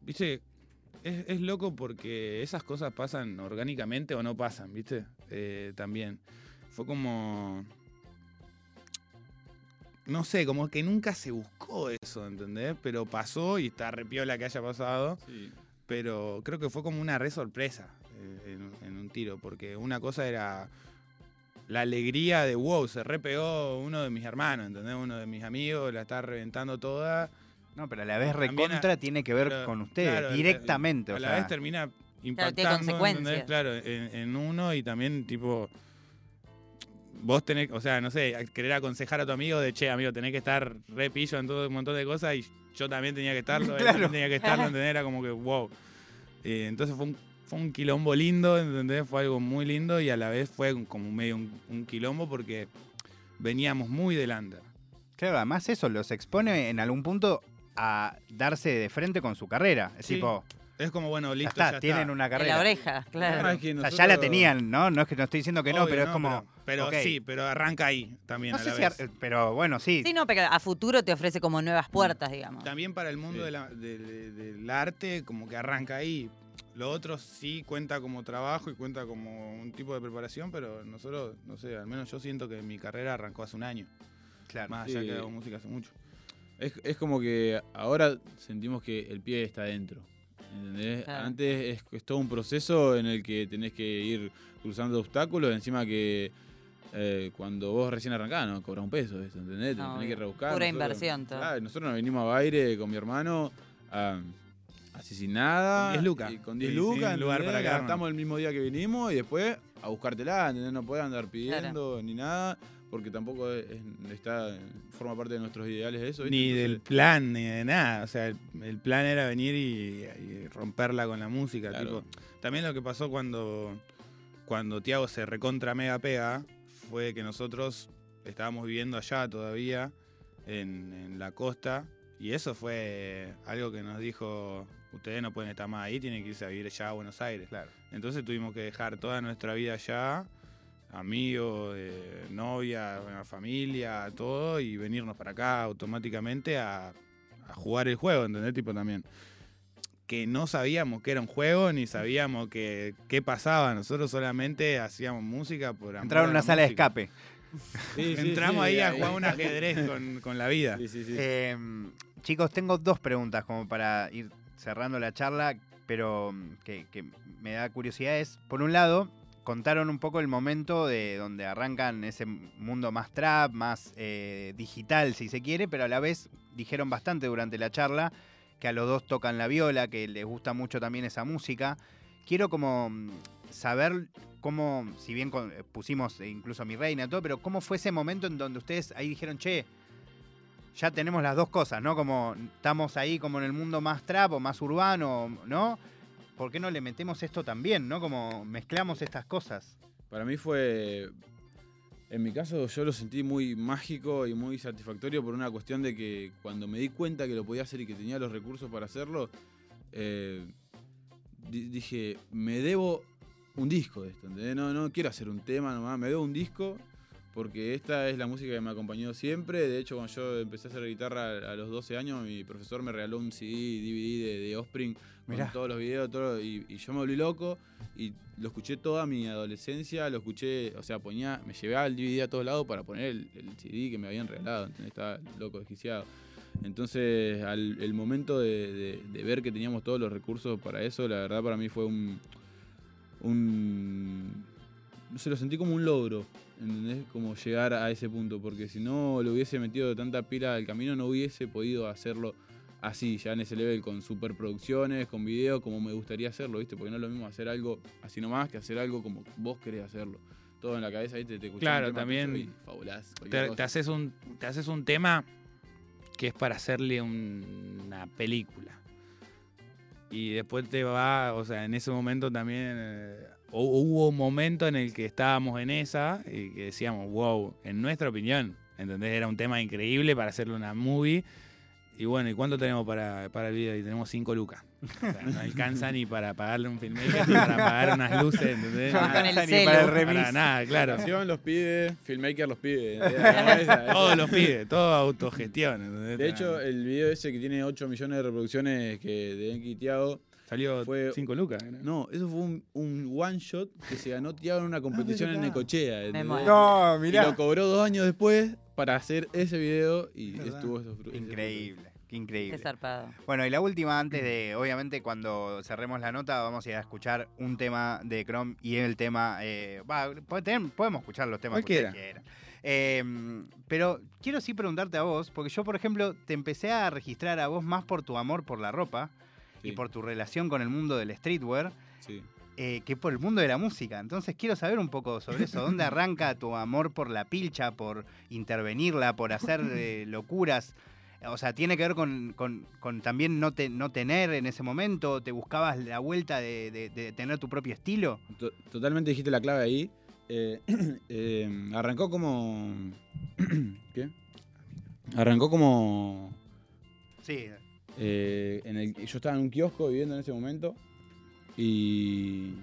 viste, es, es loco porque esas cosas pasan orgánicamente o no pasan, viste, Eh, también. Fue como... No sé, como que nunca se buscó eso, ¿entendés? Pero pasó y está repiola que haya pasado.
Sí.
Pero creo que fue como una re sorpresa eh, en, en un tiro, porque una cosa era la alegría de wow, se repegó uno de mis hermanos, ¿entendés? Uno de mis amigos, la está reventando toda.
No, pero a la vez recontra
a-
tiene que ver con ustedes,
claro,
directamente.
A
o
la
sea,
vez termina impactando. Claro, en, en uno y también tipo vos tenés, o sea, no sé, querer aconsejar a tu amigo de, che, amigo, tenés que estar re pillo en todo un montón de cosas y yo también tenía que estarlo, él
Claro.
también tenía que estarlo, ¿entendés? Era como que, wow. Eh, entonces fue un, fue un quilombo lindo, ¿entendés? Fue algo muy lindo y a la vez fue como medio un, un quilombo porque veníamos muy delante.
Claro, además eso los expone en algún punto a darse de frente con su carrera. Es
Sí,
tipo,
Es como, bueno,
ya
listo,
está,
ya
tienen
está.
una
En
carrera.
la oreja, claro.
Ah, es que
O sea, ya la tenían, ¿no? No es que no estoy diciendo que no, pero es como.
Pero, sí, pero arranca ahí también
No
a
sé
la
si.
vez.
ar- Pero bueno, sí.
Sí, no, pero a futuro te ofrece como nuevas puertas, digamos.
También para el mundo
Sí.
de la- de- de- del arte, como que arranca ahí. Lo otro sí cuenta como trabajo y cuenta como un tipo de preparación, pero nosotros, no sé, al menos yo siento que mi carrera arrancó hace un año.
Claro.
Más allá
Sí.
que hago música hace mucho.
Es, es como que ahora sentimos que el pie está dentro. ¿Entendés?
Claro.
Antes es, es todo un proceso en el que tenés que ir cruzando obstáculos, encima que eh, cuando vos recién arrancás no cobras un peso eso, ¿entendés? Te
No,
tenés que rebuscar.
Pura
nosotros-
inversión, todo.
Claro, nosotros nos venimos a Baire con mi hermano a- así sin nada.
Con 10 lucas.
y Con 10
Y
lucas,
sin lugar para.
Gastamos el mismo día que vinimos y después a buscártela, ¿entendés? No podés andar pidiendo ni nada, porque tampoco es- es- está, forma parte de nuestros ideales eso. ¿viste?
Ni
Entonces-
del plan, ni de nada. O sea, el, el plan era venir y, y romperla con la música.
Claro.
tipo. También lo que pasó cuando, cuando Tiago se recontra mega pega fue que nosotros estábamos viviendo allá todavía, en, en la costa, y eso fue algo que nos dijo, ustedes no pueden estar más ahí, tienen que irse a vivir allá a Buenos Aires.
Claro.
Entonces tuvimos que dejar toda nuestra vida allá, amigos, eh, novia, bueno, familia, todo, y venirnos para acá automáticamente a, a jugar el juego, ¿entendés? Tipo también. Que no sabíamos que era un juego, ni sabíamos que, qué pasaba. Nosotros solamente hacíamos música por amor
Entraron a una
la
sala de escape.
Sí, sí,
Entramos
sí,
ahí a jugar un ajedrez con, con la vida.
Sí, sí, sí.
Eh, chicos, tengo dos preguntas como para ir cerrando la charla, pero mm, que, me da curiosidad. Es, por un lado, contaron un poco el momento de donde arrancan ese mundo más trap, más eh, digital, si se quiere, pero a la vez dijeron bastante durante la charla, que a los dos tocan la viola, que les gusta mucho también esa música. Quiero como mm, saber cómo, si bien eh, pusimos eh, incluso mi reina todo, pero cómo fue ese momento en donde ustedes ahí dijeron, che, ya tenemos las dos cosas, ¿no? Como estamos ahí como en el mundo más trap o más urbano, ¿no? ¿Por qué no le metemos esto también, ¿no? Como mezclamos estas cosas.
Para mí fue. En mi caso, yo lo sentí muy mágico y muy satisfactorio por una cuestión de que cuando me di cuenta que lo podía hacer y que tenía los recursos para hacerlo, eh, di- dije, me debo un disco de esto. No, no quiero hacer un tema nomás, me debo un disco porque esta es la música que me ha acompañado siempre. De hecho, cuando yo empecé a hacer guitarra a, los 12 años, mi profesor me regaló un CD, DVD de, de Offspring con todos los videos, todo, y, y yo me volví loco y lo escuché toda mi adolescencia, lo escuché, o sea, ponía, me llevaba el DVD a todos lados para poner el, el CD que me habían regalado, ¿entendés? estaba loco, desquiciado. Entonces, al el momento de, de- de ver que teníamos todos los recursos para eso, la verdad para mí fue un, un no sé, lo sentí como un logro, ¿entendés? Como llegar a ese punto, porque si no le hubiese metido tanta pila al camino, no hubiese podido hacerlo así, ya en ese level, con superproducciones, con videos, como me gustaría hacerlo, ¿viste? Porque no es lo mismo hacer algo así nomás que hacer algo como vos querés hacerlo. Todo en la cabeza, ¿viste? Te
Claro, también
y fabulás,
Te, te haces un, te haces un tema que es para hacerle un- una película. Y después te va, o sea, en ese momento también eh, hu- hubo un momento en el que estábamos en esa y que decíamos, wow, en nuestra opinión, ¿entendés? Era un tema increíble para hacerle una movie. Y bueno, ¿y cuánto tenemos para, para el video? Y tenemos 5 lucas. O sea, no alcanza ni para pagarle un filmmaker, ni para pagar unas luces, ¿entendés?
No
Con
Nada,
el
alcanza ni para el
para
remis.
nada, claro.
Los pide, Filmmaker los pide.
Todos los pide, todo autogestión. ¿entendés?
De hecho, el video ese que tiene 8 millones de reproducciones que de Enki Tiago,
salió
fue-
5 lucas. ¿no?
no, eso fue un, un one shot que se ganó Tiago en una competición en. Necochea.
muero.
No,
Y lo cobró dos años después para hacer ese video y
verdad.
estuvo ese
Increíble, qué increíble.
Qué zarpado.
Bueno, y la última, antes de, obviamente, cuando cerremos la nota, vamos a ir a escuchar un tema de Chrome y el tema. eh, va, podemos escuchar los temas que ustedes quieran. Eh, pero quiero sí preguntarte a vos, porque yo, por ejemplo, te empecé a registrar a vos más por tu amor por la ropa y por tu relación con el mundo del streetwear
sí.
eh, que por el mundo de la música. Entonces quiero saber un poco sobre eso. ¿Dónde arranca tu amor por la pilcha, por intervenirla, por hacer eh, locuras? O sea, ¿tiene que ver con, con- con también no, te- no tener en ese momento? ¿Te buscabas la vuelta de, de- de tener tu propio estilo?
To- Totalmente dijiste la clave ahí. Eh, eh, arrancó como. ¿Qué? Arrancó como.
Sí.
Eh, en el, yo estaba en un kiosco viviendo en ese momento y.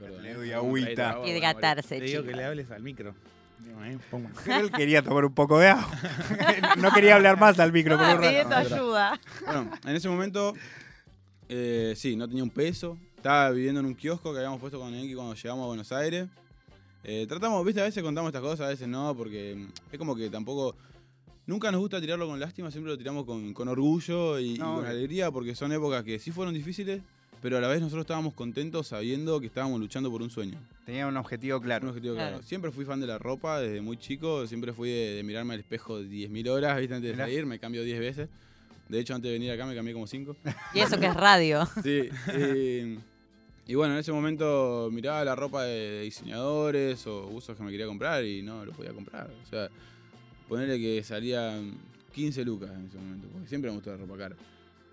Perdón,
Le doy agüita.
Y hidratarse,
Te digo que le hables al micro. Digo, eh,
él quería tomar un poco de agua. no quería hablar más al micro por un rato.
pidiendo ayuda.
Bueno, en ese momento, eh, sí, no tenía un peso. Estaba viviendo en un kiosco que habíamos puesto con Enki cuando llegamos a Buenos Aires. Eh, tratamos, viste, a veces contamos estas cosas, a veces no, porque es como que tampoco. Nunca nos gusta tirarlo con lástima, siempre lo tiramos con, con orgullo y, con alegría, porque son épocas que sí fueron difíciles, pero a la vez nosotros estábamos contentos sabiendo que estábamos luchando por un sueño.
Tenía un objetivo
Un
claro.
objetivo claro.
Claro.
Siempre fui fan de la ropa desde muy chico, siempre fui de, de mirarme al espejo 10.000 horas, ¿viste? Antes de salir, me cambio 10 veces. De hecho, antes de venir acá me cambié como 5.
Y eso que es radio.
Sí, y, y bueno, en ese momento miraba la ropa de diseñadores o usos que me quería comprar y no lo podía comprar. O sea, ponerle que salían 15 lucas en ese momento, porque siempre me gustó la ropa cara.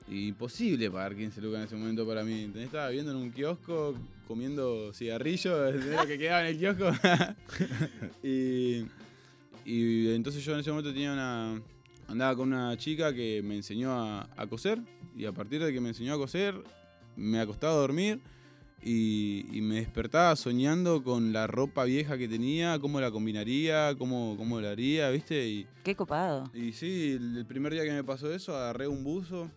Imposible pagar 15 lucas en ese momento para mí. Estaba viviendo en un kiosco, comiendo cigarrillos, lo que quedaba en el kiosco. y, y entonces yo en ese momento tenía una. Andaba con una chica que me enseñó a, a coser. Y a partir de que me enseñó a coser, me acostaba a dormir. Y, y me despertaba soñando con la ropa vieja que tenía, cómo la combinaría, cómo, cómo la haría, ¿viste? Y,
Qué copado.
y sí, el, primer día que me pasó eso, agarré un buzo,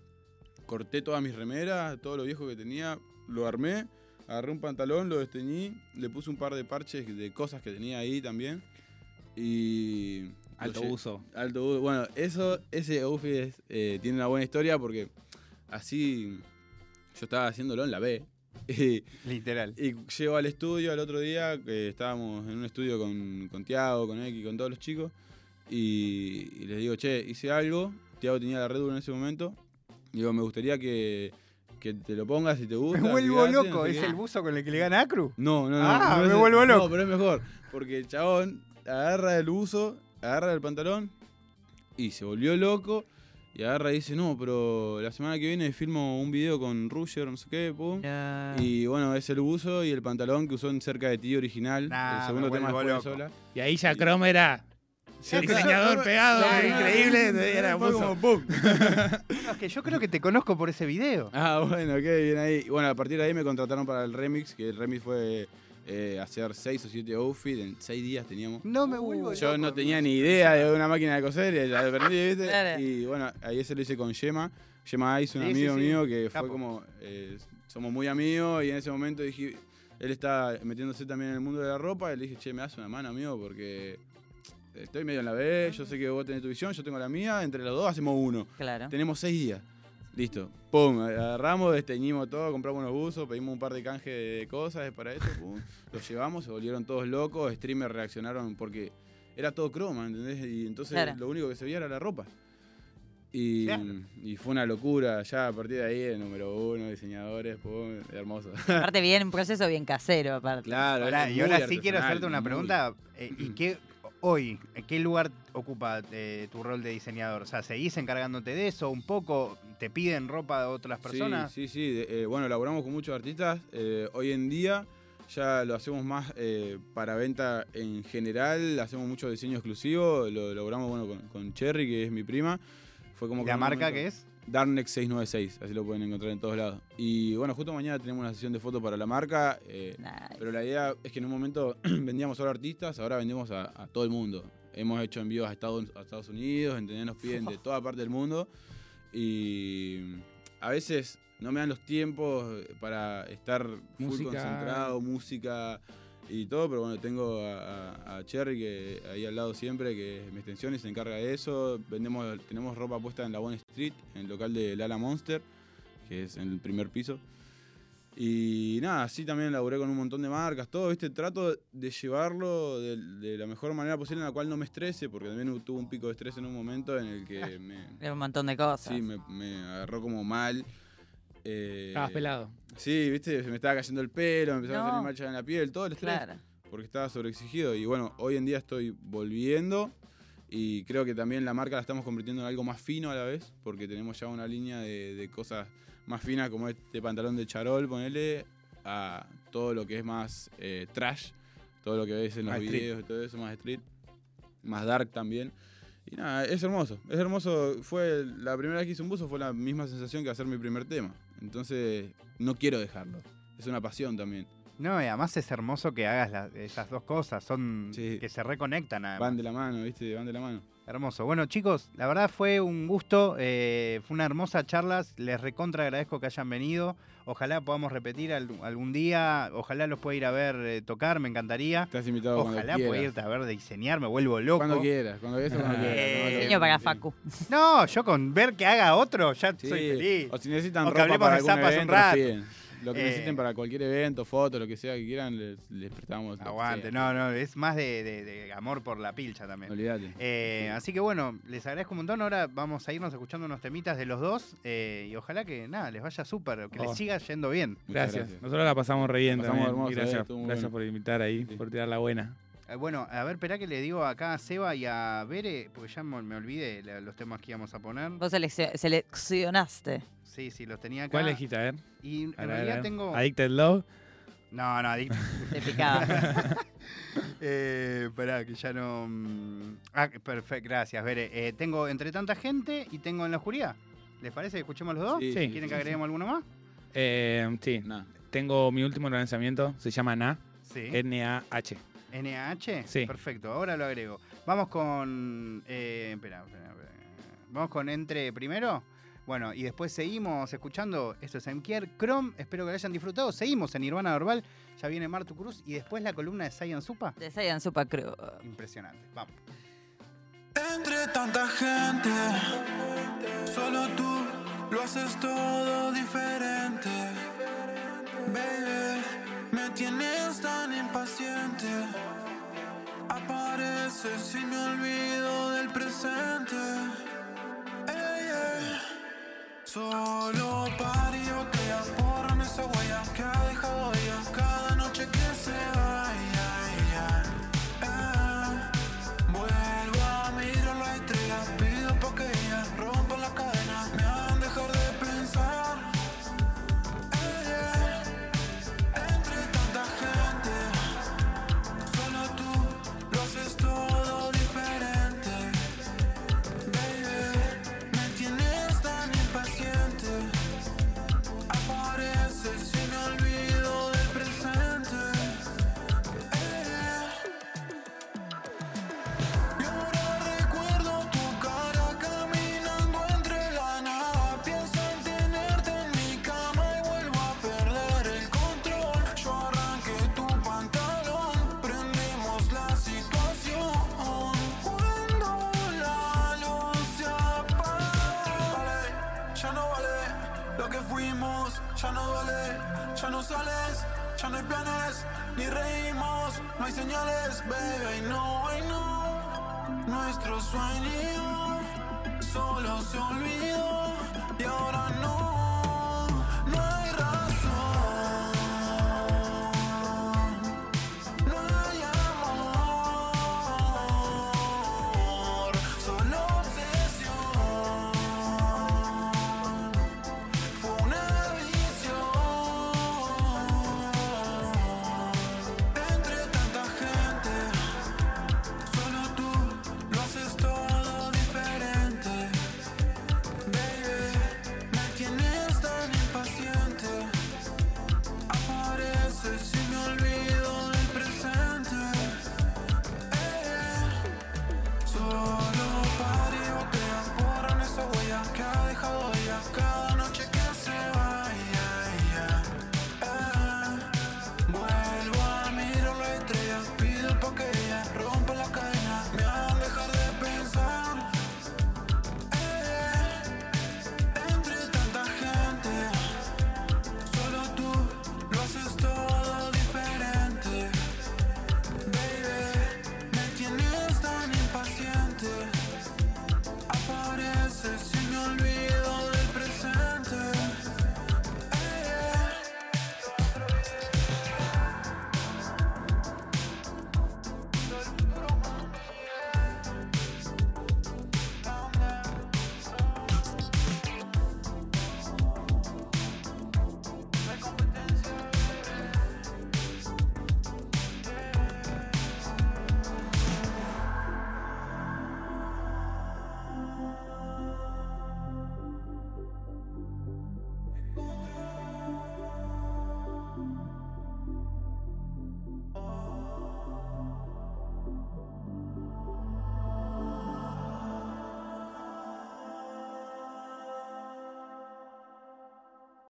corté todas mis remeras, todo lo viejo que tenía, lo armé, agarré un pantalón, lo desteñí, le puse un par de parches de cosas que tenía ahí también. Y.
Alto uso.
Alto uso. Bueno, eso, ese outfit es, eh, tiene una buena historia porque así yo estaba haciéndolo en la B. Y,
Literal.
y llego al estudio al otro día, que estábamos en un estudio con, con Tiago, con X, con todos los chicos. y, y les digo, che, hice algo. Tiago tenía la Red Bull en ese momento. Digo, me gustaría que, que te lo pongas si te gusta.
Me vuelvo loco,
no sé
¿es
qué".
el buzo con el que le gana Acru?
No, no, no.
Ah,
no
me vuelvo loco.
No, pero es mejor. Porque el chabón agarra el buzo, agarra el pantalón y se volvió loco. Y agarra y dice, no, pero la semana que viene filmo un video con Rusher, no sé qué, pum.
No.
Y bueno, es el buzo y el pantalón que usó en Cerca de ti original.
Nah,
el segundo tema de sola.
Y ahahí ya Chrome era
Sí,
el diseñador pegado, increíble. Era
Fue
buzo.
como pum.
No, es que yo creo que te conozco por ese video.
Ah, bueno, qué bien ahí. Y Bueno, a partir de ahí me contrataron para el remix, que el remix fue eh, hacer seis o siete outfits, en seis días teníamos.
No me vuelvo
Yo
loco.
no tenía ni idea de una máquina de coser, y la aprendí, ¿viste?
Claro.
Y bueno, ahí ese lo hice con Yema. Yema Ice, un
Sí, sí,
amigo
sí.
mío que
Capo.
fue como. eh, somos muy amigos y en ese momento dije. Él está metiéndose también en el mundo de la ropa y le dije, che, me das una mano, amigo, porque estoy medio en la B, yo sé que vos tenés tu visión, yo tengo la mía, entre los dos hacemos uno.
Claro.
Tenemos seis días. Listo. Pum, agarramos, desteñimos todo, compramos unos buzos, pedimos un par de canje de cosas para esto, pum. Los llevamos, se volvieron todos locos, streamers reaccionaron porque era todo croma, ¿entendés? Y entonces
Claro.
lo único que se veía era la ropa. Y,
Claro.
y fue una locura, ya a partir de ahí, el número uno, diseñadores, pum, hermoso.
Aparte bien, un proceso bien casero, aparte.
claro, es
y ahora sí quiero hacerte una pregunta. eh, ¿Y qué hoy, qué lugar ocupa eh, tu rol de diseñador? O sea, ¿seguís encargándote de eso un poco? ¿Te piden ropa de otras personas?
Sí, sí, eh, bueno, laboramos con muchos artistas. eh, hoy en día ya lo hacemos más eh, para venta en general. Hacemos mucho diseño exclusivo. Lo logramos bueno, con, con Cherry, que es mi prima. Fue como
¿Y
que
¿La marca qué es?
Darnex 696, así lo pueden encontrar en todos lados. Y bueno, justo mañana tenemos una sesión de fotos para la marca. eh,
Nice.
pero la idea es que en un momento vendíamos solo a artistas, ahora vendemos a, a todo el mundo. Hemos hecho envíos a Estados, a Estados Unidos, ¿entendés? Nos piden de toda parte del mundo. Y a veces no me dan los tiempos para estar full concentrado, música y todo, pero bueno, tengo a Cherry que ahí al lado siempre, que es mi extensión y se encarga de eso. Vendemos, tenemos ropa puesta en la One Street, en el local de Lala Monster, que es en el primer piso. Y nada, así también laburé con un montón de marcas, todo, ¿viste? Trato de llevarlo de, de la mejor manera posible en la cual no me estrese, porque también tuve un pico de estrés en un momento en el que me,
Es un montón de cosas.
sí, me, me agarró como mal. Eh,
Estabas pelado.
Sí, ¿viste? Se me estaba cayendo el pelo, me empezaron a salir manchas en la piel, todo el estrés,
Claro.
porque estaba sobreexigido. Y bueno, hoy en día estoy volviendo y creo que también la marca la estamos convirtiendo en algo más fino a la vez, porque tenemos ya una línea de, de cosas más finas como este pantalón de charol, ponele, a todo lo que es más eh, trash, todo lo que ves en los
Más street.
videos y todo eso, más street, más dark también. Y nada, es hermoso, es hermoso. Fue la primera vez que hice un buzo, fue la misma sensación que hacer mi primer tema. Entonces, no quiero dejarlo. Es una pasión también.
No, y además es hermoso que hagas la- esas dos cosas. Son
Sí.
que se reconectan. además.
Van de la mano, ¿viste? Van de la mano.
Hermoso. Bueno, chicos, la verdad fue un gusto. eh, fue una hermosa charla. Les recontra agradezco que hayan venido. Ojalá podamos repetir al- algún día. Ojalá los pueda ir a ver eh, tocar. Me encantaría.
Estás invitado
Ojalá pueda irte a ver diseñar. Me vuelvo loco.
Cuando quieras, cuando quieras, cuando
Eh,
quieras. no,
Diseño
no,
para
sí.
Facu.
No, yo con ver que haga otro ya
Sí,
soy feliz.
O si necesitan
O que
ropa
hablemos
para
de
algún
zapas un
evento, nos
rato.
Lo que
Eh,
necesiten para cualquier evento, foto, lo que sea que quieran, les, les prestamos.
Aguante. No, no, es más de, de- de amor por la pilcha también.
Olvídate.
Eh, así que bueno, les agradezco un montón. Ahora vamos a irnos escuchando unos temitas de los dos. eh, y ojalá que nada, les vaya súper, que les
Oh.
siga yendo bien.
Gracias. Nosotros la pasamos re bien
Pasamos
también.
hermoso,
Y
eh,
gracias, gracias
bueno.
por invitar ahí,
Sí.
por tirar la buena.
Eh, bueno, a ver, esperá que le digo acá a Seba y a Bere, porque ya me, me olvidé la- los temas que íbamos a poner.
Vos selec- seleccionaste.
Sí, sí, los tenía acá.
¿Cuál elegiste? A ver.
Y en
A ver, a
realidad
ver.
tengo.
Addicted Love.
No, no, adicto.
Te picaba.
eh, esperá, que ya no. mm, Ah, perfecto, gracias, Bere. Eh, tengo entre tanta gente y tengo en la oscuridad. ¿Les parece que escuchemos los dos?
Sí,
Sí.
¿Quieren que agreguemos alguno más?
Eh, sí.
Nah.
Tengo mi último lanzamiento. Se llama Na.
Sí.
N-A-H.
NAH.
Sí.
Perfecto, ahora lo agrego. Vamos con. Eh, espera, espera, espera. Vamos con Entre primero. Bueno, y después seguimos escuchando. Esto es Emkier Chrome. Espero que lo hayan disfrutado. Seguimos en Nirvana Verbal. Ya viene Martu Cruz. Y después la columna de Saiyan Supa.
De Saiyan Super Crew.
Impresionante. Vamos.
Entre tanta gente, solo tú lo haces todo diferente. Baby, me tienes tan impaciente. Apareces y me olvido del presente. Solo pario que ya borran esa huella que ha dejado ella cada noche que se va. Ya no duele, ya no sales, ya no hay planes, ni reímos, no hay señales, baby, no, ay no. Nuestro sueño solo se olvidó y ahora no